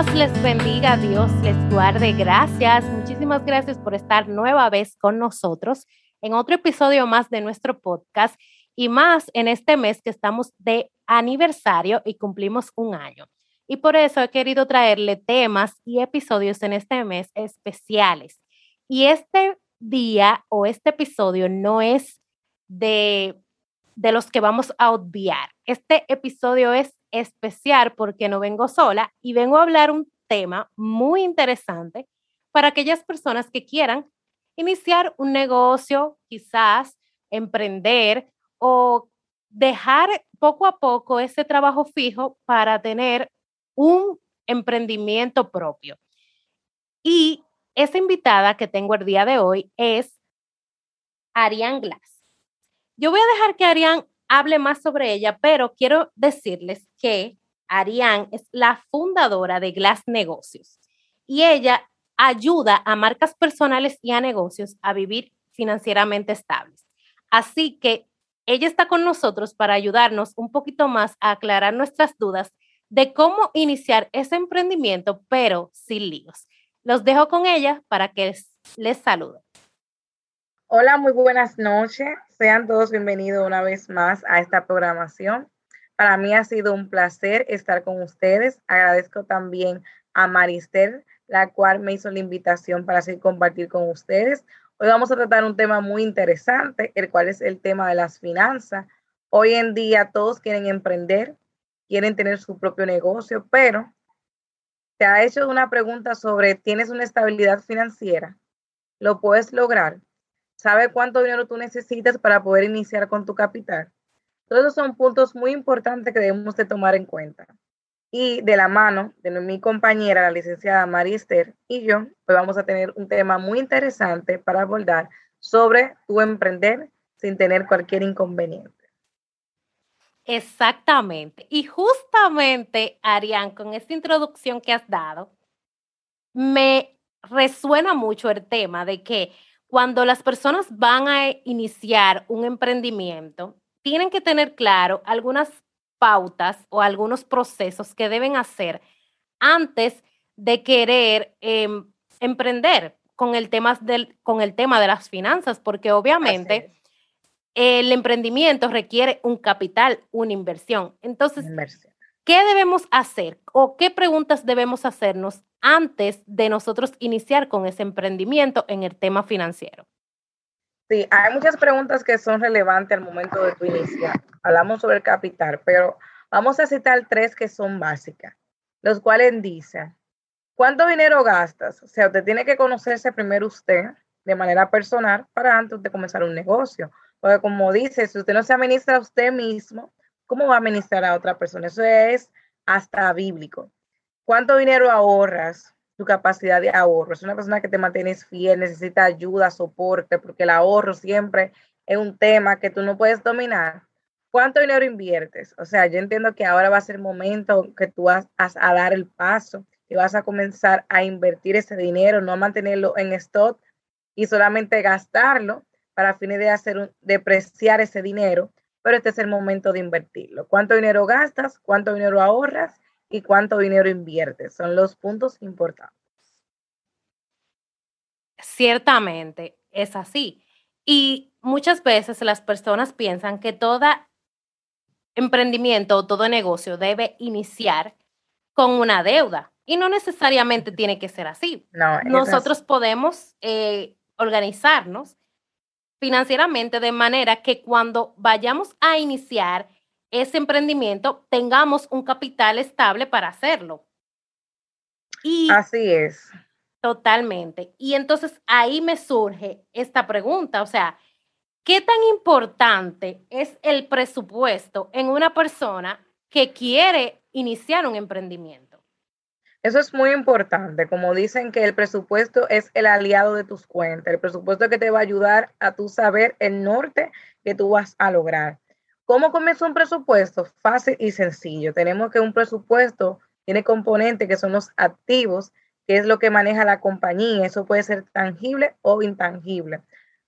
Dios les bendiga, Dios les guarde. Gracias, muchísimas gracias por estar nueva vez con nosotros en otro episodio más de nuestro podcast y más en este mes que estamos de aniversario y cumplimos un año. Y por eso he querido traerle temas y episodios en este mes especiales. Y este día o este episodio no es de, de los que vamos a obviar. Este episodio es especial porque no vengo sola y vengo a hablar un tema muy interesante para aquellas personas que quieran iniciar un negocio, quizás emprender o dejar poco a poco ese trabajo fijo para tener un emprendimiento propio. Y esa invitada que tengo el día de hoy es Ariane Glass. Yo voy a dejar que Ariane hable más sobre ella, pero quiero decirles que Ariane es la fundadora de Glass Negocios y ella ayuda a marcas personales y a negocios a vivir financieramente estables. Así que ella está con nosotros para ayudarnos un poquito más a aclarar nuestras dudas de cómo iniciar ese emprendimiento, pero sin líos. Los dejo con ella para que les, salude. Hola, muy buenas noches. Sean todos bienvenidos una vez más a esta programación. Para mí ha sido un placer estar con ustedes. Agradezco también a Marister, la cual me hizo la invitación para así compartir con ustedes. Hoy vamos a tratar un tema muy interesante, el cual es el tema de las finanzas. Hoy en día todos quieren emprender, quieren tener su propio negocio, pero te ha hecho una pregunta sobre, ¿tienes una estabilidad financiera? ¿Lo puedes lograr? ¿Sabe cuánto dinero tú necesitas para poder iniciar con tu capital? Todos esos son puntos muy importantes que debemos de tomar en cuenta. Y de la mano de mi compañera, la licenciada María Esther, y yo, hoy vamos a tener un tema muy interesante para abordar sobre tu emprender sin tener cualquier inconveniente. Exactamente. Y justamente, Arián, con esta introducción que has dado, me resuena mucho el tema de que cuando las personas van a iniciar un emprendimiento, tienen que tener claro algunas pautas o algunos procesos que deben hacer antes de querer em, emprender con el, tema del, con el tema de las finanzas, porque obviamente el emprendimiento requiere un capital, una inversión. Entonces, ¿qué debemos hacer o qué preguntas debemos hacernos antes de nosotros iniciar con ese emprendimiento en el tema financiero? Sí, hay muchas preguntas que son relevantes al momento de tu iniciar. Hablamos sobre el capital, pero vamos a citar tres que son básicas, los cuales dicen, ¿cuánto dinero gastas? O sea, usted tiene que conocerse primero usted de manera personal para antes de comenzar un negocio. Porque como dice, si usted no se administra a usted mismo, ¿cómo va a administrar a otra persona? Eso es hasta bíblico. ¿Cuánto dinero ahorras? tu capacidad de ahorro. Es una persona que te mantienes fiel, necesita ayuda, soporte, porque el ahorro siempre es un tema que tú no puedes dominar. ¿Cuánto dinero inviertes? O sea, yo entiendo que ahora va a ser el momento que tú vas a dar el paso y vas a comenzar a invertir ese dinero, no a mantenerlo en stock y solamente gastarlo para fines de hacer un, depreciar ese dinero, pero este es el momento de invertirlo. ¿Cuánto dinero gastas? ¿Cuánto dinero ahorras? y cuánto dinero inviertes. Son los puntos importantes. Ciertamente, es así. Y muchas veces las personas piensan que todo emprendimiento o todo negocio debe iniciar con una deuda. Y no necesariamente tiene que ser así. No, Nosotros podemos eh, organizarnos financieramente de manera que cuando vayamos a iniciar ese emprendimiento, tengamos un capital estable para hacerlo. Y Así es. Totalmente. Y entonces ahí me surge esta pregunta, o sea, ¿qué tan importante es el presupuesto en una persona que quiere iniciar un emprendimiento? Eso es muy importante, como dicen que el presupuesto es el aliado de tus cuentas, el presupuesto que te va a ayudar a tu saber el norte que tú vas a lograr. ¿Cómo comienza un presupuesto? Fácil y sencillo. Tenemos que un presupuesto tiene componentes que son los activos, que es lo que maneja la compañía. Eso puede ser tangible o intangible.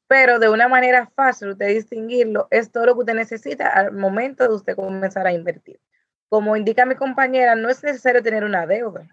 pero de una manera fácil usted distinguirlo es todo lo que usted necesita al momento de usted comenzar a invertir. Como indica mi compañera, no es necesario tener una deuda.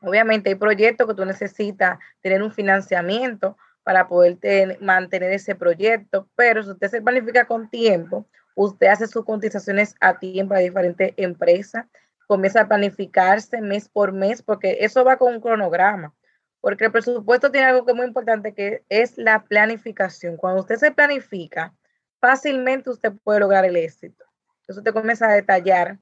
Obviamente hay proyectos que tú necesitas tener un financiamiento para poder mantener ese proyecto, pero si usted se planifica con tiempo, usted hace sus cotizaciones a tiempo a diferentes empresas, comienza a planificarse mes por mes, porque eso va con un cronograma porque el presupuesto tiene algo que es muy importante, que es la planificación. Cuando usted se planifica, fácilmente usted puede lograr el éxito. Entonces usted comienza a detallar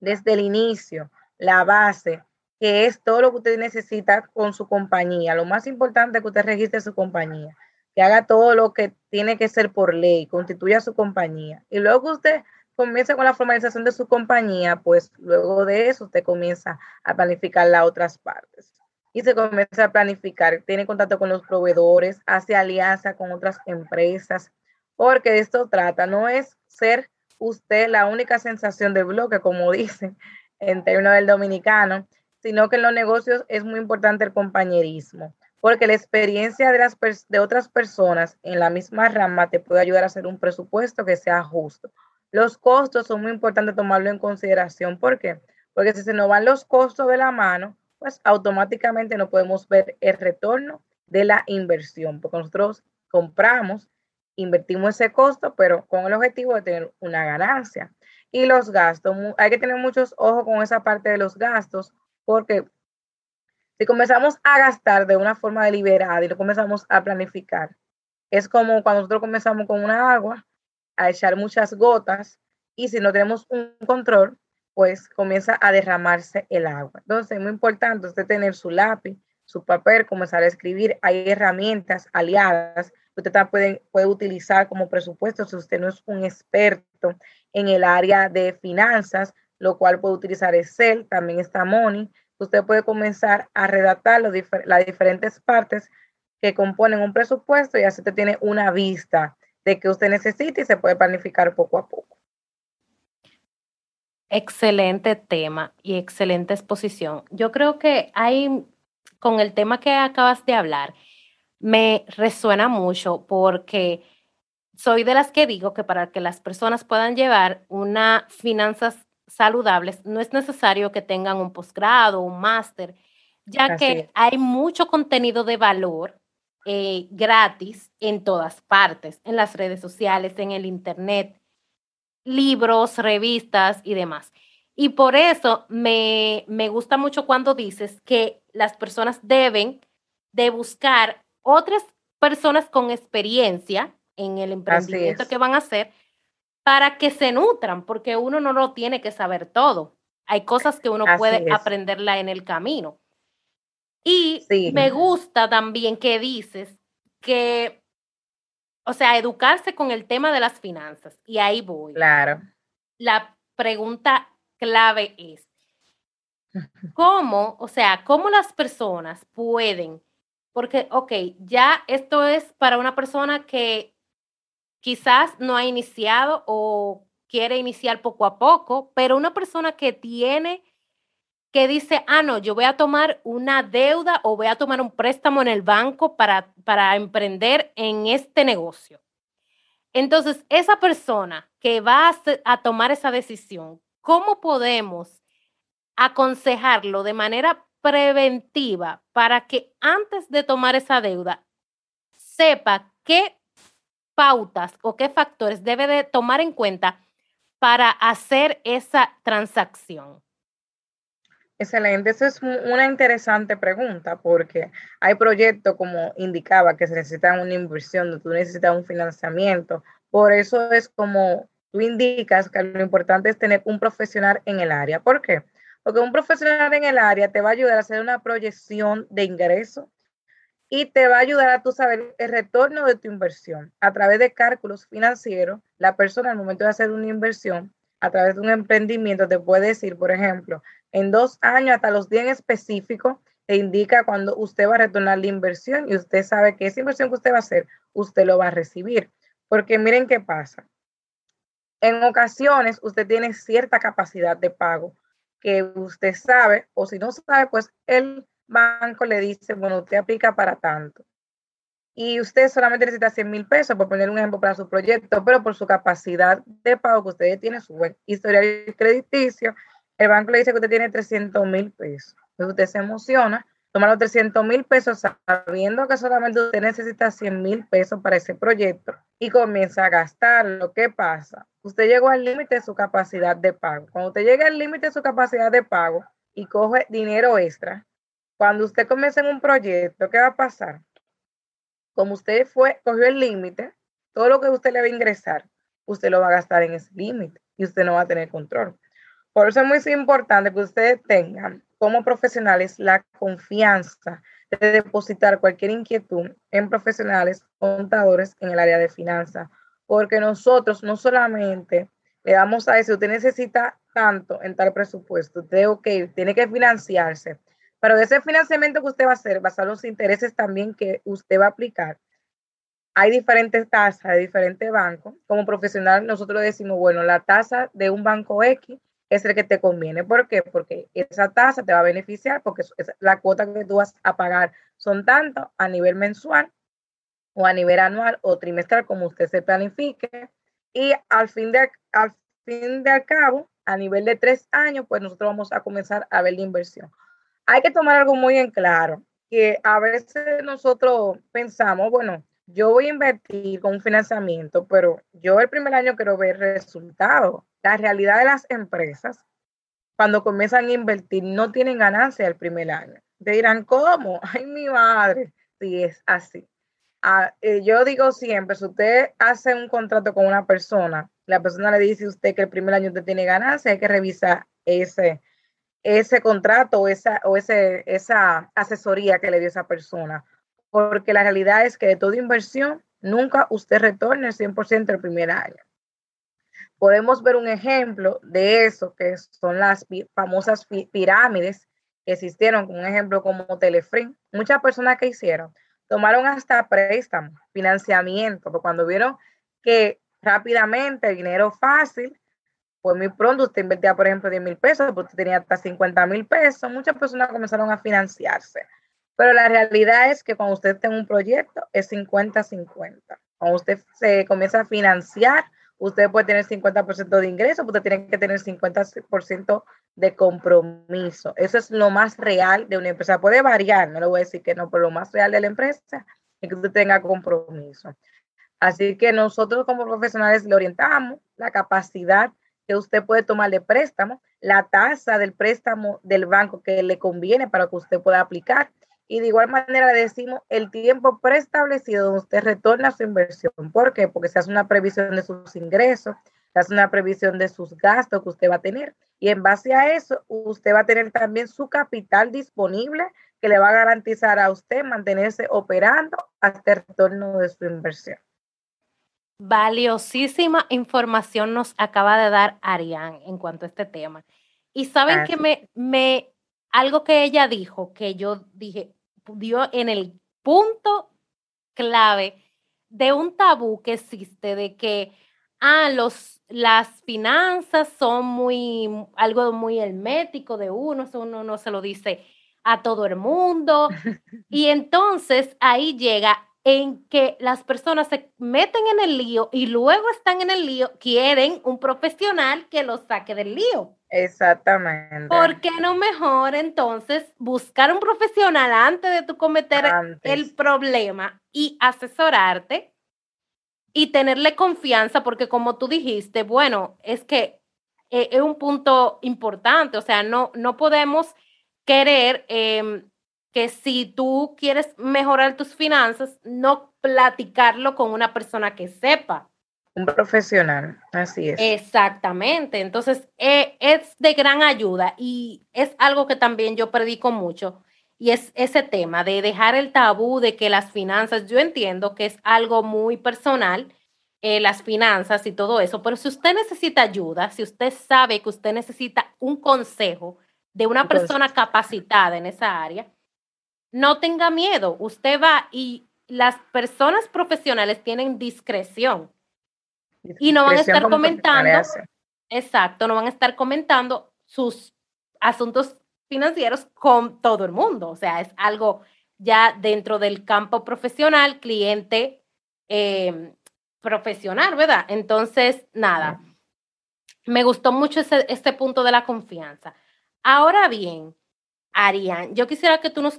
desde el inicio la base, que es todo lo que usted necesita con su compañía. Lo más importante es que usted registre su compañía, que haga todo lo que tiene que ser por ley, constituya su compañía. Y luego usted comienza con la formalización de su compañía, pues luego de eso usted comienza a planificar las otras partes y se comienza a planificar, tiene contacto con los proveedores, hace alianza con otras empresas, porque de esto trata, no es ser usted la única sensación de bloque, como dicen en términos del dominicano, sino que en los negocios es muy importante el compañerismo, porque la experiencia de, las de otras personas en la misma rama te puede ayudar a hacer un presupuesto que sea justo. Los costos son muy importantes tomarlo en consideración. ¿Por qué? Porque si se nos van los costos de la mano, pues automáticamente no podemos ver el retorno de la inversión, porque nosotros compramos, invertimos ese costo, pero con el objetivo de tener una ganancia. Y los gastos, hay que tener muchos ojos con esa parte de los gastos, porque si comenzamos a gastar de una forma deliberada y lo comenzamos a planificar, es como cuando nosotros comenzamos con una agua, a echar muchas gotas, y si no tenemos un control, pues comienza a derramarse el agua. Entonces es muy importante usted tener su lápiz, su papel, comenzar a escribir. Hay herramientas aliadas que usted también puede, utilizar como presupuesto si usted no es un experto en el área de finanzas, lo cual puede utilizar Excel, también está Money. Usted puede comenzar a redactar las diferentes partes que componen un presupuesto y así usted tiene una vista de que usted necesita y se puede planificar poco a poco. Excelente tema y excelente exposición. Yo creo que hay, con el tema que acabas de hablar, me resuena mucho porque soy de las que digo que para que las personas puedan llevar unas finanzas saludables, no es necesario que tengan un posgrado, un máster, ya que hay mucho contenido de valor eh, gratis en todas partes, en las redes sociales, en el Internet libros, revistas y demás. Y por eso me, me gusta mucho cuando dices que las personas deben de buscar otras personas con experiencia en el emprendimiento que van a hacer para que se nutran, porque uno no lo tiene que saber todo. Hay cosas que uno puede aprenderla en el camino. Y me gusta también que dices que o sea, educarse con el tema de las finanzas. Y ahí voy. Claro. La pregunta clave es, ¿cómo, o sea, cómo las personas pueden, porque, ok, ya esto es para una persona que quizás no ha iniciado o quiere iniciar poco a poco, pero una persona que tiene que dice, ah, no, yo voy a tomar una deuda o voy a tomar un préstamo en el banco para, para emprender en este negocio. Entonces, esa persona que va a, a tomar esa decisión, ¿cómo podemos aconsejarlo de manera preventiva para que antes de tomar esa deuda sepa qué pautas o qué factores debe de tomar en cuenta para hacer esa transacción? Excelente, eso es una interesante pregunta porque hay proyectos, como indicaba, que se necesitan una inversión, tú necesitas un financiamiento. Por eso es como tú indicas que lo importante es tener un profesional en el área. ¿Por qué? Porque un profesional en el área te va a ayudar a hacer una proyección de ingreso y te va a ayudar a tú saber el retorno de tu inversión. A través de cálculos financieros, la persona al momento de hacer una inversión, a través de un emprendimiento, te puede decir, por ejemplo, en dos años hasta los 10 específicos, te indica cuando usted va a retornar la inversión y usted sabe que esa inversión que usted va a hacer, usted lo va a recibir. Porque miren qué pasa. En ocasiones usted tiene cierta capacidad de pago que usted sabe, o si no sabe, pues el banco le dice, bueno, usted aplica para tanto. y usted solamente necesita 100 mil pesos, por poner un ejemplo para su proyecto, pero por su capacidad de pago que usted tiene, su buen historial crediticio, el banco le dice que usted tiene 300 mil pesos. Entonces usted se emociona, toma los 300 mil pesos sabiendo que solamente usted necesita 100 mil pesos para ese proyecto y comienza a gastar. Lo que pasa, usted llegó al límite de su capacidad de pago. Cuando usted llega al límite de su capacidad de pago y coge dinero extra, cuando usted comienza en un proyecto, ¿qué va a pasar? Como usted fue, cogió el límite, todo lo que usted le va a ingresar, usted lo va a gastar en ese límite y usted no va a tener control. Por eso es muy importante que ustedes tengan como profesionales la confianza de depositar cualquier inquietud en profesionales contadores en el área de finanzas, porque nosotros no solamente le damos a eso, usted necesita tanto en tal presupuesto, usted, ok, tiene que financiarse, pero de ese financiamiento que usted va a hacer, basado en los intereses también que usted va a aplicar, hay diferentes tasas de diferentes bancos. Como profesional, nosotros decimos, bueno, la tasa de un banco X es el que te conviene. ¿Por qué? Porque esa tasa te va a beneficiar porque la cuota que tú vas a pagar son tanto a nivel mensual o a nivel anual o trimestral como usted se planifique. Y al fin de, al fin de al cabo, a nivel de tres años, pues nosotros vamos a comenzar a ver la inversión hay que tomar algo muy en claro, que a veces nosotros pensamos, bueno, yo voy a invertir con un financiamiento, pero yo el primer año quiero ver resultados. La realidad de las empresas, cuando comienzan a invertir, no tienen ganancia el primer año. Te dirán, ¿cómo? Ay, mi madre. Sí, es así. Eh, yo digo siempre, si usted hace un contrato con una persona, la persona le dice a usted que el primer año usted tiene ganancia, hay que revisar ese, ese contrato o esa, o ese, esa asesoría que le dio esa persona. Porque la realidad es que de toda inversión, nunca usted retorna el 100% el primer año. Podemos ver un ejemplo de eso, que son las famosas pirámides que existieron, un ejemplo como Telefrin. Muchas personas que hicieron tomaron hasta préstamos, financiamiento, porque cuando vieron que rápidamente el dinero fácil, pues muy pronto usted invertía, por ejemplo, 10 mil pesos, porque usted tenía hasta 50 mil pesos, muchas personas comenzaron a financiarse. Pero la realidad es que cuando usted tiene un proyecto es 50-50. Cuando usted se comienza a financiar, usted puede tener 50% de ingresos, usted tiene que tener 50% de compromiso. Eso es lo más real de una empresa. Puede variar, no le voy a decir que no, pero lo más real de la empresa es que usted tenga compromiso. Así que nosotros como profesionales le orientamos la capacidad que usted puede tomarle préstamo, la tasa del préstamo del banco que le conviene para que usted pueda aplicar. Y de igual manera le decimos el tiempo preestablecido donde usted retorna su inversión. ¿Por qué? Porque se hace una previsión de sus ingresos, se hace una previsión de sus gastos que usted va a tener. Y en base a eso, usted va a tener también su capital disponible que le va a garantizar a usted mantenerse operando hasta el retorno de su inversión. Valiosísima información nos acaba de dar Arián en cuanto a este tema. Y saben que me, me, algo que ella dijo, que yo dije, dio en el punto clave de un tabú que existe de que, ah, los, las finanzas son muy, algo muy hermético de uno, eso uno no se lo dice a todo el mundo. y entonces ahí llega en que las personas se meten en el lío y luego están en el lío, quieren un profesional que los saque del lío. Exactamente. ¿Por qué no mejor entonces buscar un profesional antes de tu cometer el problema y asesorarte y tenerle confianza? Porque como tú dijiste, bueno, es que eh, es un punto importante, o sea, no, no podemos querer... Em, que si tú quieres mejorar tus finanzas, no platicarlo con una persona que sepa. Un profesional, así es. Exactamente, entonces eh, es de gran ayuda y es algo que también yo predico mucho y es ese tema de dejar el tabú de que las finanzas, yo entiendo que es algo muy personal, eh, las finanzas y todo eso, pero si usted necesita ayuda, si usted sabe que usted necesita un consejo de una persona capacitada en esa área, no tenga miedo, usted va y las personas profesionales tienen discreción. Y no van a estar comentando, exacto, no van a estar comentando sus asuntos financieros con todo el mundo, o sea, es algo ya dentro del campo profesional, cliente eh, profesional, ¿verdad? Entonces, nada, me gustó mucho ese, este punto de la confianza. Ahora bien, Arián, yo quisiera que tú nos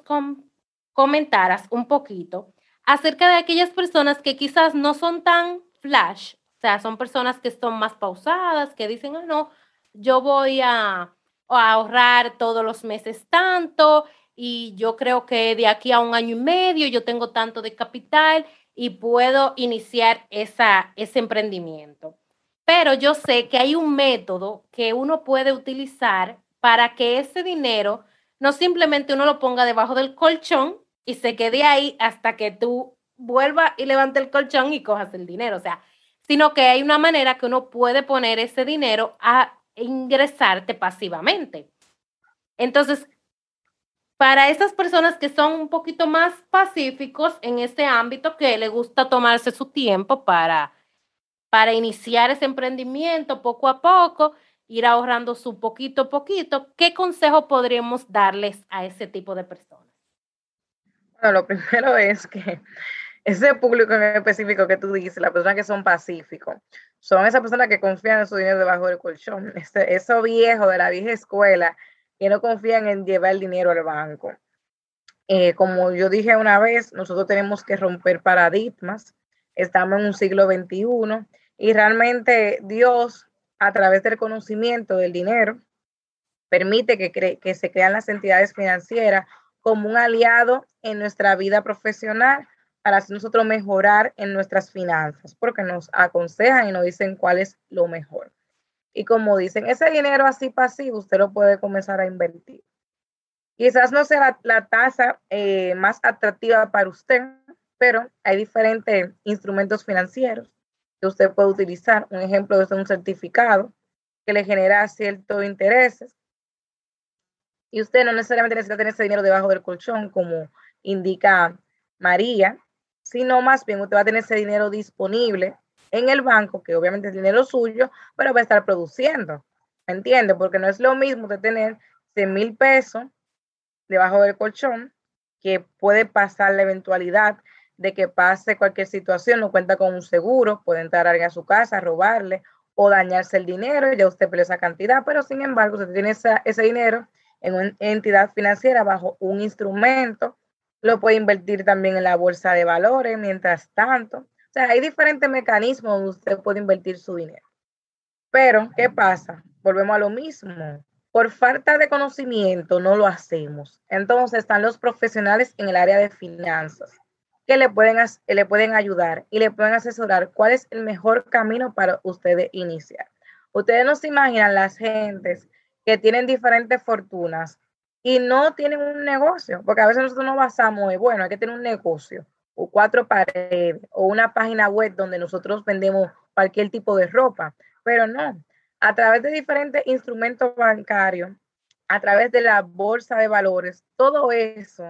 comentaras un poquito acerca de aquellas personas que quizás no son tan flash, o sea, son personas que son más pausadas, que dicen, ah, no, yo voy a, a ahorrar todos los meses tanto y yo creo que de aquí a un año y medio yo tengo tanto de capital y puedo iniciar esa, ese emprendimiento. Pero yo sé que hay un método que uno puede utilizar para que ese dinero no simplemente uno lo ponga debajo del colchón y se quede ahí hasta que tú vuelvas y levante el colchón y cojas el dinero. O sea, sino que hay una manera que uno puede poner ese dinero a ingresarte pasivamente. Entonces, para esas personas que son un poquito más pacíficos en este ámbito, que le gusta tomarse su tiempo para, para iniciar ese emprendimiento poco a poco, ir ahorrando su poquito a poquito, ¿qué consejo podríamos darles a ese tipo de personas? Bueno, lo primero es que ese público en específico que tú dices, las personas que son pacíficos, son esas personas que confían en su dinero debajo del colchón. Ese, eso viejo de la vieja escuela que no confían en llevar el dinero al banco. Eh, como yo dije una vez, nosotros tenemos que romper paradigmas. Estamos en un siglo XXI y realmente Dios, a través del conocimiento del dinero, permite que, que se crean las entidades financieras como un aliado en nuestra vida profesional para así nosotros mejorar en nuestras finanzas, porque nos aconsejan y nos dicen cuál es lo mejor. Y como dicen, ese dinero así pasivo usted lo puede comenzar a invertir. Quizás no sea la, tasa eh, más atractiva para usted, pero hay diferentes instrumentos financieros que usted puede utilizar. Un ejemplo es un certificado que le genera ciertos intereses. Y usted no necesariamente necesita tener ese dinero debajo del colchón, como indica María, sino más bien usted va a tener ese dinero disponible en el banco, que obviamente es dinero suyo, pero va a estar produciendo. ¿Me entiende? Porque no es lo mismo de tener 100 mil pesos debajo del colchón, que puede pasar la eventualidad de que pase cualquier situación, no cuenta con un seguro, puede entrar alguien a su casa, robarle o dañarse el dinero, ya usted pierde esa cantidad, pero sin embargo, usted tiene ese dinero en una entidad financiera bajo un instrumento, lo puede invertir también en la bolsa de valores mientras tanto sea, hay diferentes mecanismos donde usted puede invertir su dinero. Pero, ¿qué pasa? Volvemos a lo mismo. Por falta de conocimiento no lo hacemos. Entonces están los profesionales en el área de finanzas que le pueden, le pueden ayudar y le pueden asesorar cuál es el mejor camino para ustedes iniciar. Ustedes no se imaginan las gentes que tienen diferentes fortunas y no tienen un negocio, porque a veces nosotros nos basamos en, bueno, hay que tener un negocio o cuatro paredes o una página web donde nosotros vendemos cualquier tipo de ropa, pero no, a través de diferentes instrumentos bancarios, a través de la bolsa de valores, todo eso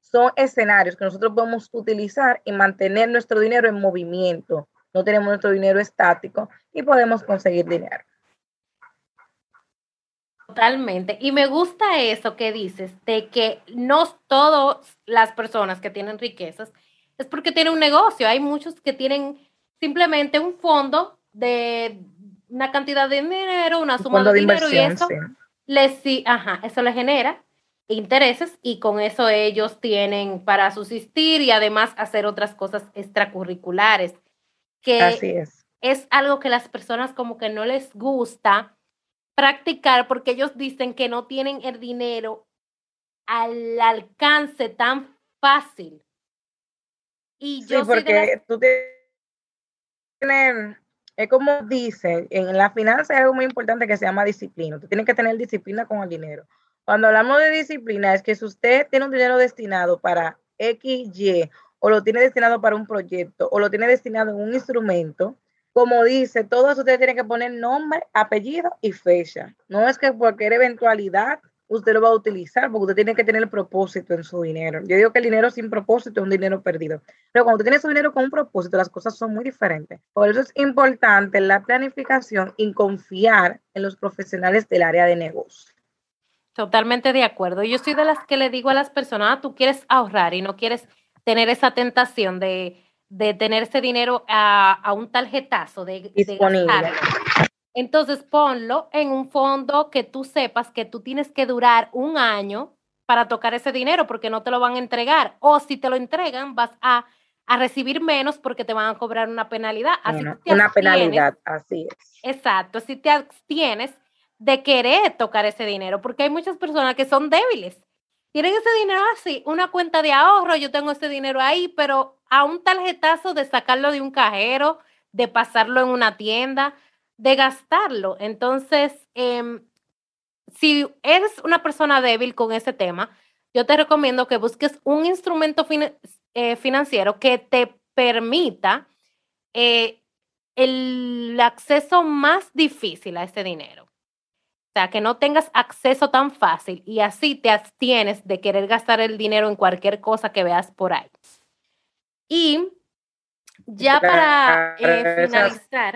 son escenarios que nosotros podemos utilizar y mantener nuestro dinero en movimiento. No tenemos nuestro dinero estático y podemos conseguir dinero. Totalmente. Y me gusta eso que dices, de que no todas las personas que tienen riquezas es porque tienen un negocio. Hay muchos que tienen simplemente un fondo de una cantidad de dinero, una suma de, dinero y eso les, ajá, eso les genera intereses y con eso ellos tienen para subsistir y además hacer otras cosas extracurriculares. Que Así es. Es algo que las personas como que no les gusta practicar porque ellos dicen que no tienen el dinero al alcance tan fácil. Y yo sí, porque tú tienes, es como dicen, en la finanza hay algo muy importante que se llama disciplina. Tú tienes que tener disciplina con el dinero. Cuando hablamos de disciplina es que si usted tiene un dinero destinado para X, Y, o lo tiene destinado para un proyecto, o lo tiene destinado en un instrumento, como dice, todo eso usted tiene que poner nombre, apellido y fecha. No es que cualquier eventualidad usted lo va a utilizar, porque usted tiene que tener el propósito en su dinero. Yo digo que el dinero sin propósito es un dinero perdido. Pero cuando usted tiene su dinero con un propósito, las cosas son muy diferentes. Por eso es importante la planificación y confiar en los profesionales del área de negocio. Totalmente de acuerdo. Yo soy de las que le digo a las personas, ah, tú quieres ahorrar y no quieres tener esa tentación de, tener ese dinero a, un tarjetazo de, Disponible. Entonces ponlo en un fondo que tú sepas que tú tienes que durar un año para tocar ese dinero porque no te lo van a entregar. O si te lo entregan, vas a, recibir menos porque te van a cobrar una penalidad. Así una penalidad, así es. Exacto, si te abstienes de querer tocar ese dinero, porque hay muchas personas que son débiles. Tienen ese dinero así, una cuenta de ahorro, yo tengo ese dinero ahí, pero a un tarjetazo de sacarlo de un cajero, de pasarlo en una tienda, de gastarlo. Entonces, em, si eres una persona débil con ese tema, yo te recomiendo que busques un instrumento eh, financiero que te permita eh, el acceso más difícil a ese dinero. O sea, que no tengas acceso tan fácil y así te abstienes de querer gastar el dinero en cualquier cosa que veas por ahí. Y ya para eh, finalizar,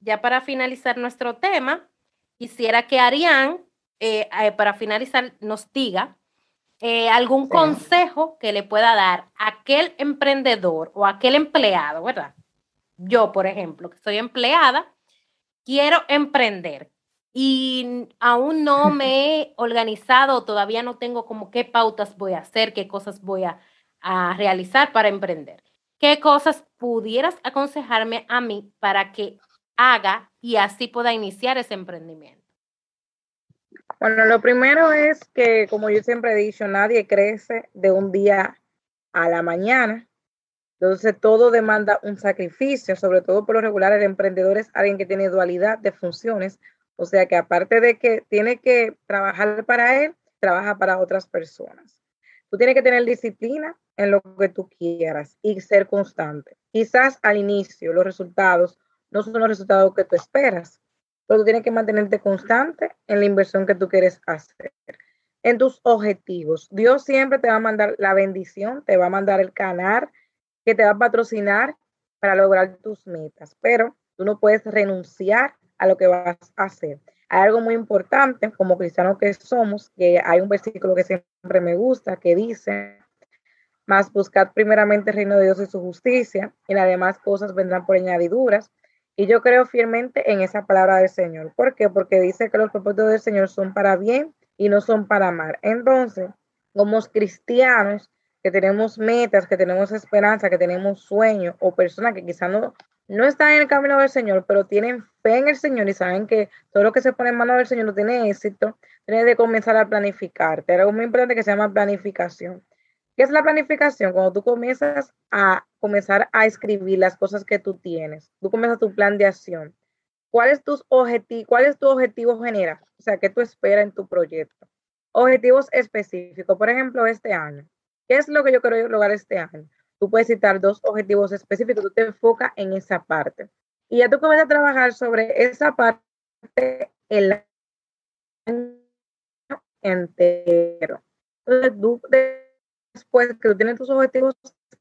ya para finalizar nuestro tema, quisiera que Arián, eh, eh, para finalizar, nos diga eh, algún consejo que le pueda dar a aquel emprendedor o aquel empleado, ¿verdad? Yo, por ejemplo, que soy empleada, quiero emprender y aún no me he organizado, todavía no tengo como qué pautas voy a hacer, qué cosas voy a, a realizar para emprender. ¿Qué cosas pudieras aconsejarme a mí para que haga y así pueda iniciar ese emprendimiento? Bueno, lo primero es que, como yo siempre he dicho, nadie crece de un día a la mañana. Entonces, todo demanda un sacrificio, sobre todo por lo regular, el emprendedor es alguien que tiene dualidad de funciones. O sea que aparte de que tiene que trabajar para él, trabaja para otras personas. Tú tienes que tener disciplina lo que tú quieras y ser constante. Quizás al inicio los resultados no son los resultados que tú esperas, pero tú tienes que mantenerte constante en la inversión que tú quieres hacer, en tus objetivos. Dios siempre te va a mandar la bendición, te va a mandar el canal que te va a patrocinar para lograr tus metas, pero tú no puedes renunciar a lo que vas a hacer. Hay algo muy importante como cristianos que somos, que hay un versículo que siempre me gusta que dice, más buscad primeramente el reino de Dios y su justicia, y las demás cosas vendrán por añadiduras. Y yo creo fielmente en esa palabra del Señor. ¿Por qué? Porque dice que los propósitos del Señor son para bien y no son para mal. Entonces, como cristianos que tenemos metas, que tenemos esperanza, que tenemos sueños, o personas que quizás no, no están en el camino del Señor, pero tienen fe en el Señor y saben que todo lo que se pone en manos del Señor no tiene éxito, tienes de comenzar a planificar. Te algo muy importante que se llama planificación. ¿Qué es la planificación? Cuando tú comienzas a comenzar a escribir las cosas que tú tienes, tú comienzas tu plan de acción. ¿Cuál es, tus objetivo, ¿Cuál es tu objetivo general? O sea, ¿qué tú esperas en tu proyecto? Objetivos específicos. Por ejemplo, este año. ¿Qué es lo que yo quiero lograr este año? Tú puedes citar dos objetivos específicos, tú te enfocas en esa parte. Y ya tú comienzas a trabajar sobre esa parte el año entero. Entonces, tú después que tú tienes tus objetivos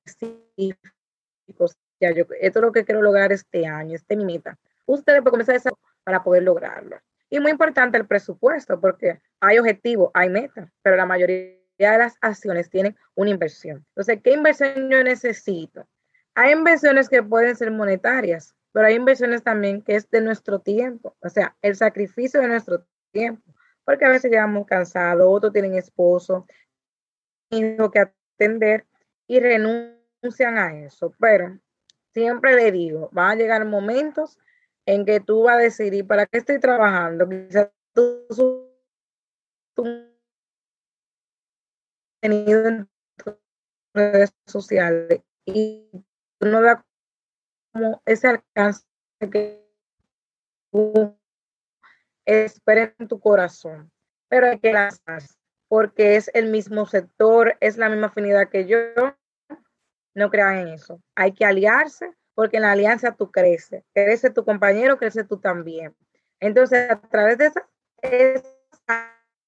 específicos, ya yo, esto es lo que quiero lograr este año, este mi meta. Ustedes pueden comenzar a para poder lograrlo. Y muy importante el presupuesto, porque hay objetivos, hay metas, pero la mayoría de las acciones tienen una inversión. Entonces, ¿qué inversión yo necesito? Hay inversiones que pueden ser monetarias, pero hay inversiones también que es de nuestro tiempo, o sea, el sacrificio de nuestro tiempo, porque a veces llegamos cansados, otros tienen esposo, que atender y renuncian a eso. Pero siempre le digo, van a llegar momentos en que tú vas a decidir para qué estoy trabajando. Quizás tú, tenido en redes sociales y tú no veas como ese alcance que tú esperas en tu corazón, pero hay que lanzarse porque es el mismo sector, es la misma afinidad que yo, no crean en eso. Hay que aliarse porque en la alianza tú creces, crece tu compañero, crece tú también. Entonces, a través de esas,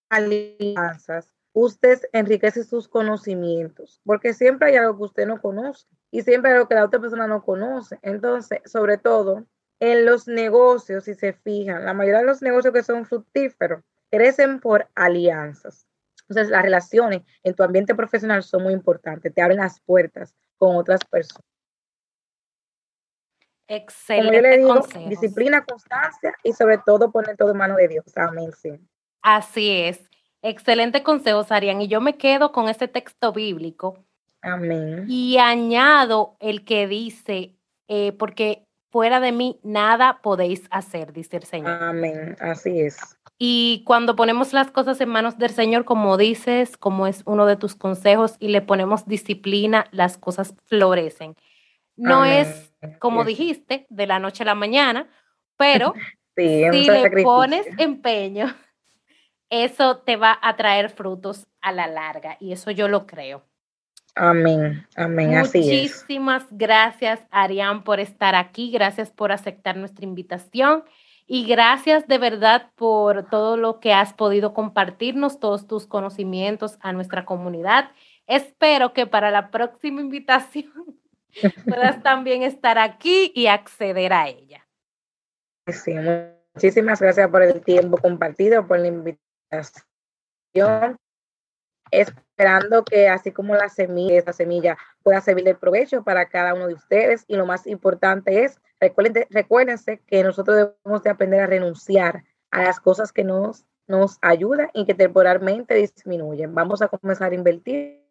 alianzas, usted enriquece sus conocimientos, porque siempre hay algo que usted no conoce y siempre hay algo que la otra persona no conoce. Entonces, sobre todo en los negocios, si se fijan, la mayoría de los negocios que son fructíferos, crecen por alianzas. Entonces, las relaciones en tu ambiente profesional son muy importantes, te abren las puertas con otras personas. Excelente. Como disciplina, constancia y sobre todo poner todo en manos de Dios. Amén. Así es. Excelente consejo, Sarian. Y yo me quedo con este texto bíblico. Amén. Y añado el que dice, eh, porque fuera de mí nada podéis hacer, dice el Señor. Amén. Así es. Y cuando ponemos las cosas en manos del Señor, como dices, como es uno de tus consejos, y le ponemos disciplina, las cosas florecen. No es, como dijiste, de la noche a la mañana, pero si le pones empeño, eso te va a traer frutos a la larga y eso yo lo creo. Amén, amén, así es. Muchísimas gracias, Arián, por estar aquí. Gracias por aceptar nuestra invitación y gracias de verdad por todo lo que has podido compartirnos, todos tus conocimientos a nuestra comunidad. Espero que para la próxima invitación puedas también estar aquí y acceder a ella. Sí, muchísimas gracias por el tiempo compartido, por la invitación. Esperando que así como la semilla, esa semilla pueda servir de provecho para cada uno de ustedes. Y lo más importante es, recuerden, recuérdense que nosotros debemos de aprender a renunciar a las cosas que nos, nos ayudan y que temporalmente disminuyen. Vamos a comenzar a invertir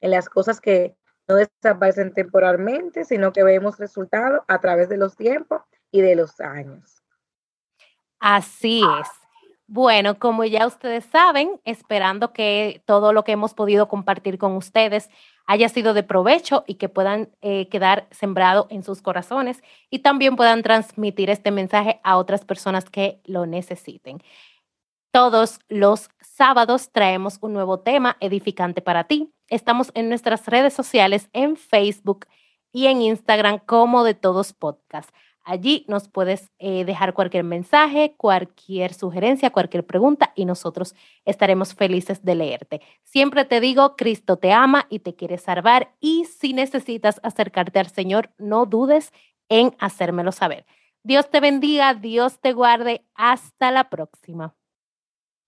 en las cosas que no desaparecen temporalmente, sino que vemos resultados a través de los tiempos y de los años. Así es. Bueno, como ya ustedes saben, esperando que todo lo que hemos podido compartir con ustedes haya sido de provecho y que puedan eh, quedar sembrado en sus corazones y también puedan transmitir este mensaje a otras personas que lo necesiten. Todos los sábados traemos un nuevo tema edificante para ti. Estamos en nuestras redes sociales, en Facebook y en Instagram como de todos podcast. Allí nos puedes eh, dejar cualquier mensaje, cualquier sugerencia, cualquier pregunta y nosotros estaremos felices de leerte. Siempre te digo, Cristo te ama y te quiere salvar y si necesitas acercarte al Señor, no dudes en hacérmelo saber. Dios te bendiga, Dios te guarde. Hasta la próxima.